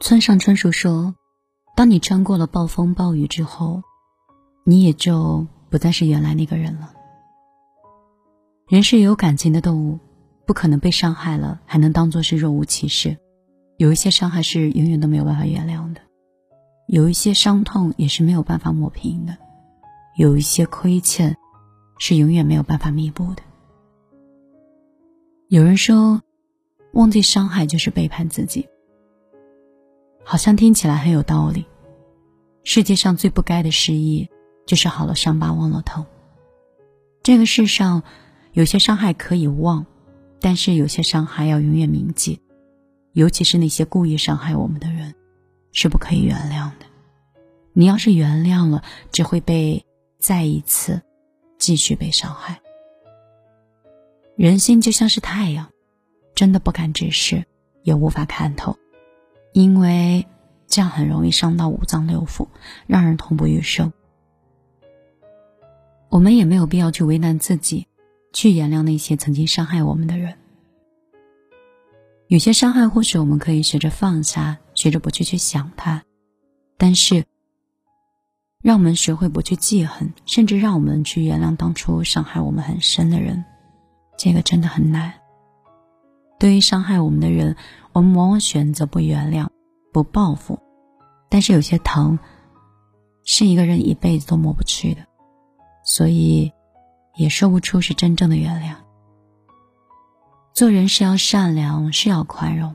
村上春树说：“当你穿过了暴风暴雨之后，你也就不再是原来那个人了。人是有感情的动物，不可能被伤害了还能当做是若无其事。有一些伤害是永远都没有办法原谅的，有一些伤痛也是没有办法抹平的，有一些亏欠是永远没有办法弥补的。有人说，忘记伤害就是背叛自己。”好像听起来很有道理。世界上最不该的失忆，就是好了伤疤忘了痛。这个世上，有些伤害可以忘，但是有些伤害要永远铭记。尤其是那些故意伤害我们的人，是不可以原谅的。你要是原谅了，只会被再一次继续被伤害。人心就像是太阳，真的不敢直视，也无法看透。因为这样很容易伤到五脏六腑，让人痛不欲生。我们也没有必要去为难自己，去原谅那些曾经伤害我们的人。有些伤害或许我们可以学着放下，学着不去去想它，但是让我们学会不去记恨，甚至让我们去原谅当初伤害我们很深的人，这个真的很难。对于伤害我们的人，我们往往选择不原谅、不报复，但是有些疼，是一个人一辈子都抹不去的，所以也说不出是真正的原谅。做人是要善良，是要宽容，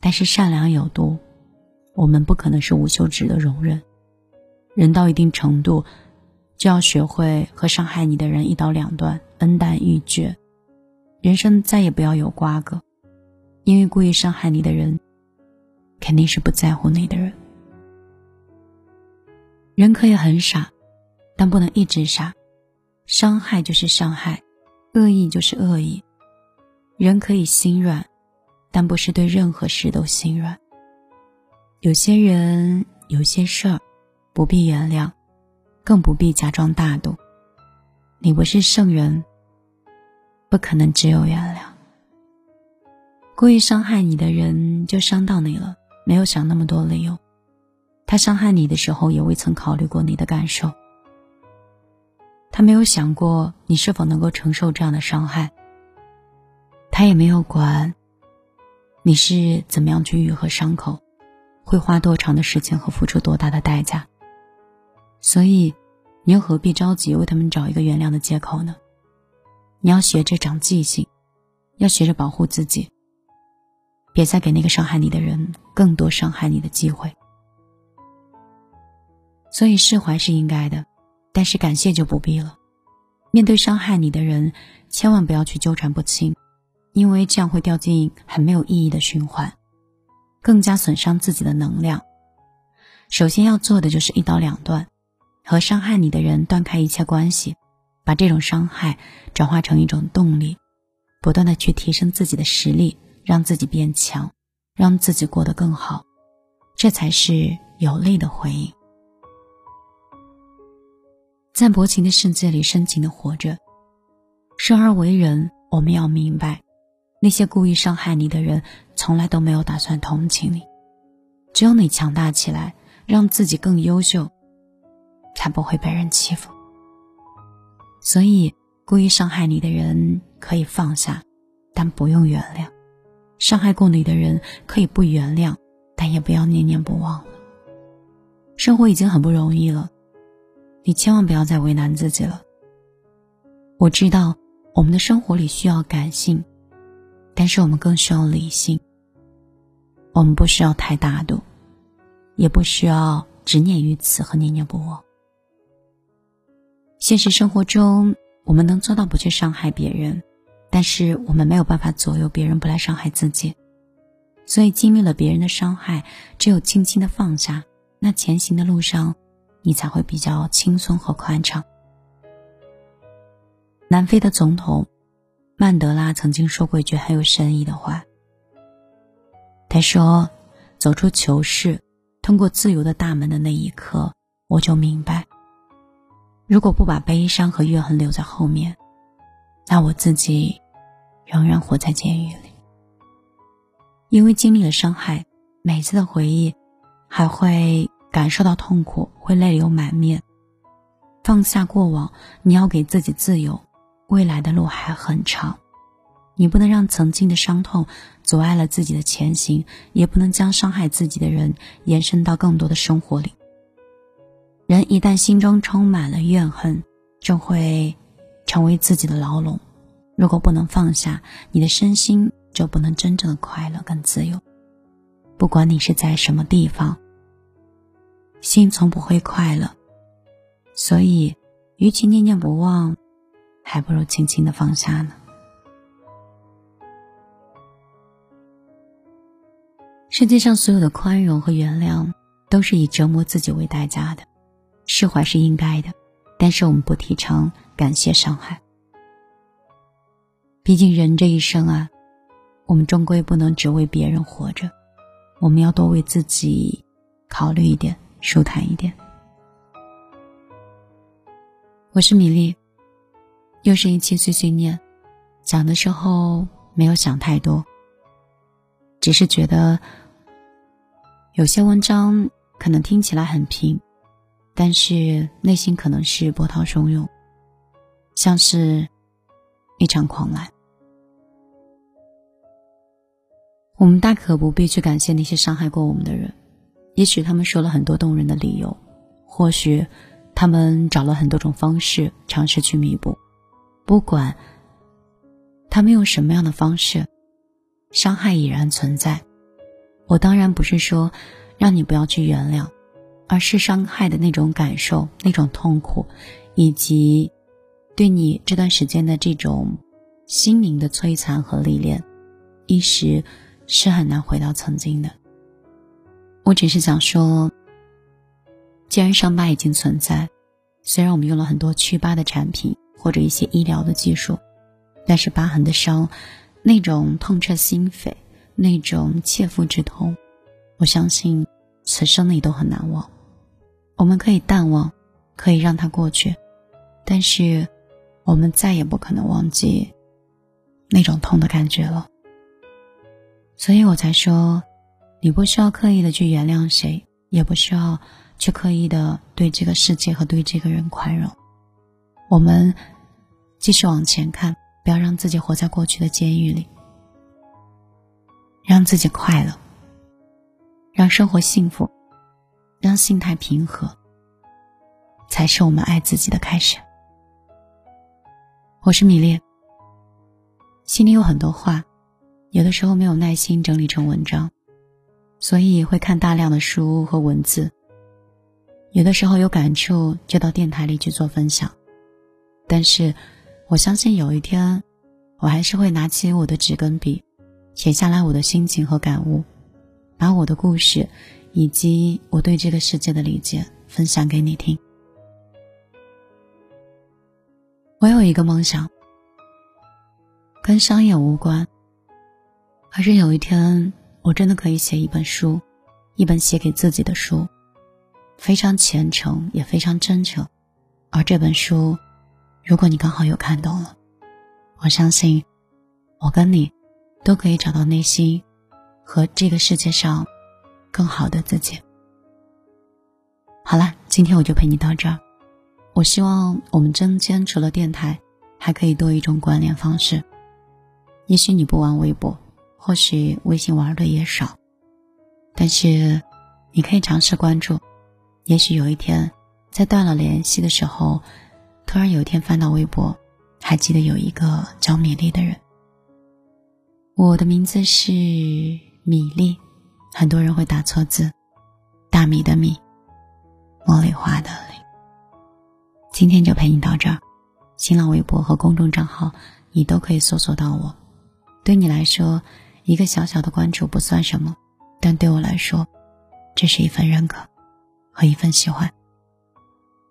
但是善良有度，我们不可能是无休止的容忍。人到一定程度，就要学会和伤害你的人一刀两断，恩断义绝，人生再也不要有瓜葛。因为故意伤害你的人，肯定是不在乎你的人。人可以很傻，但不能一直傻。伤害就是伤害，恶意就是恶意。人可以心软，但不是对任何事都心软。有些人，有些事儿，不必原谅，更不必假装大度。你不是圣人，不可能只有原谅。故意伤害你的人就伤到你了，没有想那么多理由。他伤害你的时候也未曾考虑过你的感受。他没有想过你是否能够承受这样的伤害。他也没有管你是怎么样去愈合伤口，会花多长的时间和付出多大的代价。所以，你又何必着急为他们找一个原谅的借口呢？你要学着长记性，要学着保护自己。别再给那个伤害你的人更多伤害你的机会。所以释怀是应该的，但是感谢就不必了。面对伤害你的人，千万不要去纠缠不清，因为这样会掉进很没有意义的循环，更加损伤自己的能量。首先要做的就是一刀两断，和伤害你的人断开一切关系，把这种伤害转化成一种动力，不断的去提升自己的实力。让自己变强，让自己过得更好，这才是有力的回应。在薄情的世界里深情的活着，生而为人，我们要明白，那些故意伤害你的人，从来都没有打算同情你。只有你强大起来，让自己更优秀，才不会被人欺负。所以，故意伤害你的人可以放下，但不用原谅。伤害过你的人可以不原谅，但也不要念念不忘了。生活已经很不容易了，你千万不要再为难自己了。我知道我们的生活里需要感性，但是我们更需要理性。我们不需要太大度，也不需要执念于此和念念不忘。现实生活中，我们能做到不去伤害别人。但是我们没有办法左右别人不来伤害自己，所以经历了别人的伤害，只有轻轻的放下，那前行的路上，你才会比较轻松和宽敞。南非的总统曼德拉曾经说过一句很有深意的话，他说：“走出囚室，通过自由的大门的那一刻，我就明白，如果不把悲伤和怨恨留在后面，那我自己。”仍然活在监狱里，因为经历了伤害，每次的回忆还会感受到痛苦，会泪流满面。放下过往，你要给自己自由，未来的路还很长。你不能让曾经的伤痛阻碍了自己的前行，也不能将伤害自己的人延伸到更多的生活里。人一旦心中充满了怨恨，就会成为自己的牢笼。如果不能放下，你的身心就不能真正的快乐跟自由。不管你是在什么地方，心从不会快乐。所以，与其念念不忘，还不如轻轻的放下呢。世界上所有的宽容和原谅，都是以折磨自己为代价的。释怀是应该的，但是我们不提倡感谢伤害。毕竟人这一生啊，我们终归不能只为别人活着，我们要多为自己考虑一点，舒坦一点。我是米粒，又是一期碎碎念，讲的时候没有想太多，只是觉得。有些文章可能听起来很平，但是内心可能是波涛汹涌，像是一场狂澜。我们大可不必去感谢那些伤害过我们的人，也许他们说了很多动人的理由，或许他们找了很多种方式尝试去弥补。不管他们用什么样的方式，伤害已然存在。我当然不是说让你不要去原谅，而是伤害的那种感受、那种痛苦，以及对你这段时间的这种心灵的摧残和历练，一时是很难回到曾经的。我只是想说，既然伤疤已经存在，虽然我们用了很多祛疤的产品或者一些医疗的技术，但是疤痕的伤，那种痛彻心扉。那种切肤之痛，我相信此生你都很难忘。我们可以淡忘，可以让它过去，但是我们再也不可能忘记那种痛的感觉了。所以我才说，你不需要刻意的去原谅谁，也不需要去刻意的对这个世界和对这个人宽容。我们继续往前看，不要让自己活在过去的监狱里。让自己快乐，让生活幸福，让心态平和，才是我们爱自己的开始。我是米粒，心里有很多话，有的时候没有耐心整理成文章，所以会看大量的书和文字。有的时候有感触，就到电台里去做分享。但是，我相信有一天，我还是会拿起我的纸跟笔。写下来我的心情和感悟，把我的故事以及我对这个世界的理解分享给你听。我有一个梦想，跟商业无关，而是有一天我真的可以写一本书，一本写给自己的书，非常虔诚也非常真诚。而这本书，如果你刚好有看懂了，我相信我跟你。都可以找到内心和这个世界上更好的自己。好了，今天我就陪你到这儿。我希望我们中间除了电台，还可以多一种关联方式。也许你不玩微博，或许微信玩的也少，但是你可以尝试关注。也许有一天，在断了联系的时候，突然有一天翻到微博，还记得有一个叫米粒的人。我的名字是米粒，很多人会打错字，大米的米，茉莉花的莉。今天就陪你到这儿，新浪微博和公众账号你都可以搜索到我。对你来说，一个小小的关注不算什么，但对我来说，这是一份认可和一份喜欢。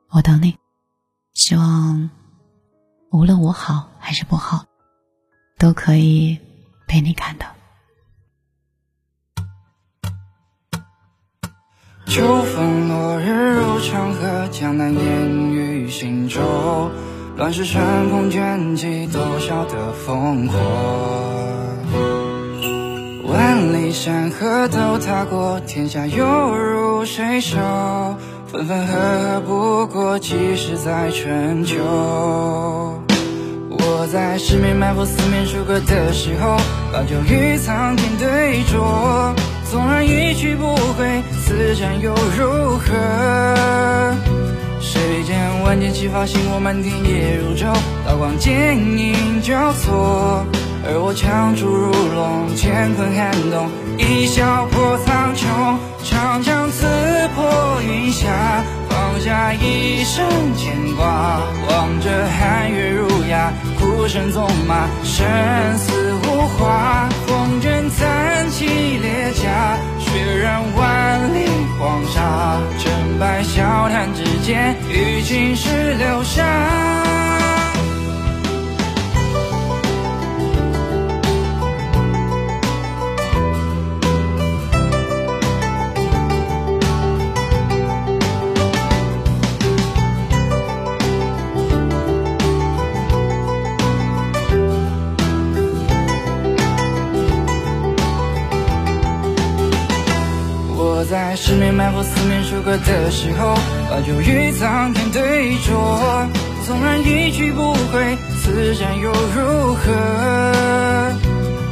我等你，希望无论我好还是不好，都可以。被你看到。秋风落日入长河，江南烟雨行舟，乱世乘风卷起多少的烽火。山河都踏过，天下又如谁手？分分合合不过几十载春秋。我在十面埋伏、四面楚歌的时候，把酒与苍天对酌。纵然一去不回，此战又如何？谁见万箭齐发，星火满天夜如昼，刀光剑影交错。而我枪出如龙，乾坤撼动，一笑破苍穹，长枪刺破云霞，放下一生牵挂。望着寒月如牙，孤身纵马，生死无话。风卷残骑裂甲，血染万里黄沙。成败笑谈之间，与青史留下。十面埋伏、四面楚歌的时候，把酒与苍天对酌。纵然一去不回，此战又如何？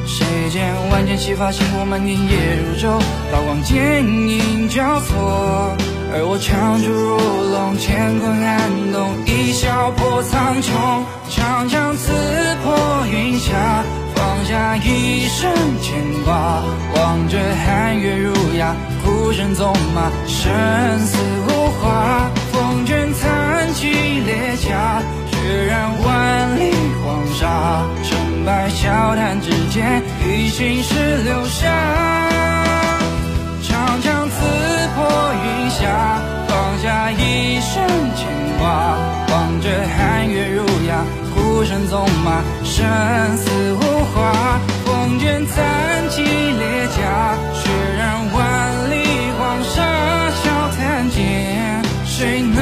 谁见万箭齐发，星火漫天夜如昼，刀光剑影交错。而我枪出如龙，乾坤撼动，一笑破苍穹，长枪刺破云霞。放下一生牵挂，望着寒月如牙，孤身纵马，生死无话。风卷残骑裂甲，血染万里黄沙。成败笑谈之间，与心事留下。长枪刺破云霞，放下一生牵挂，望着寒月如牙，孤身纵马，生死无。话，风卷残骑裂甲，血染万。watching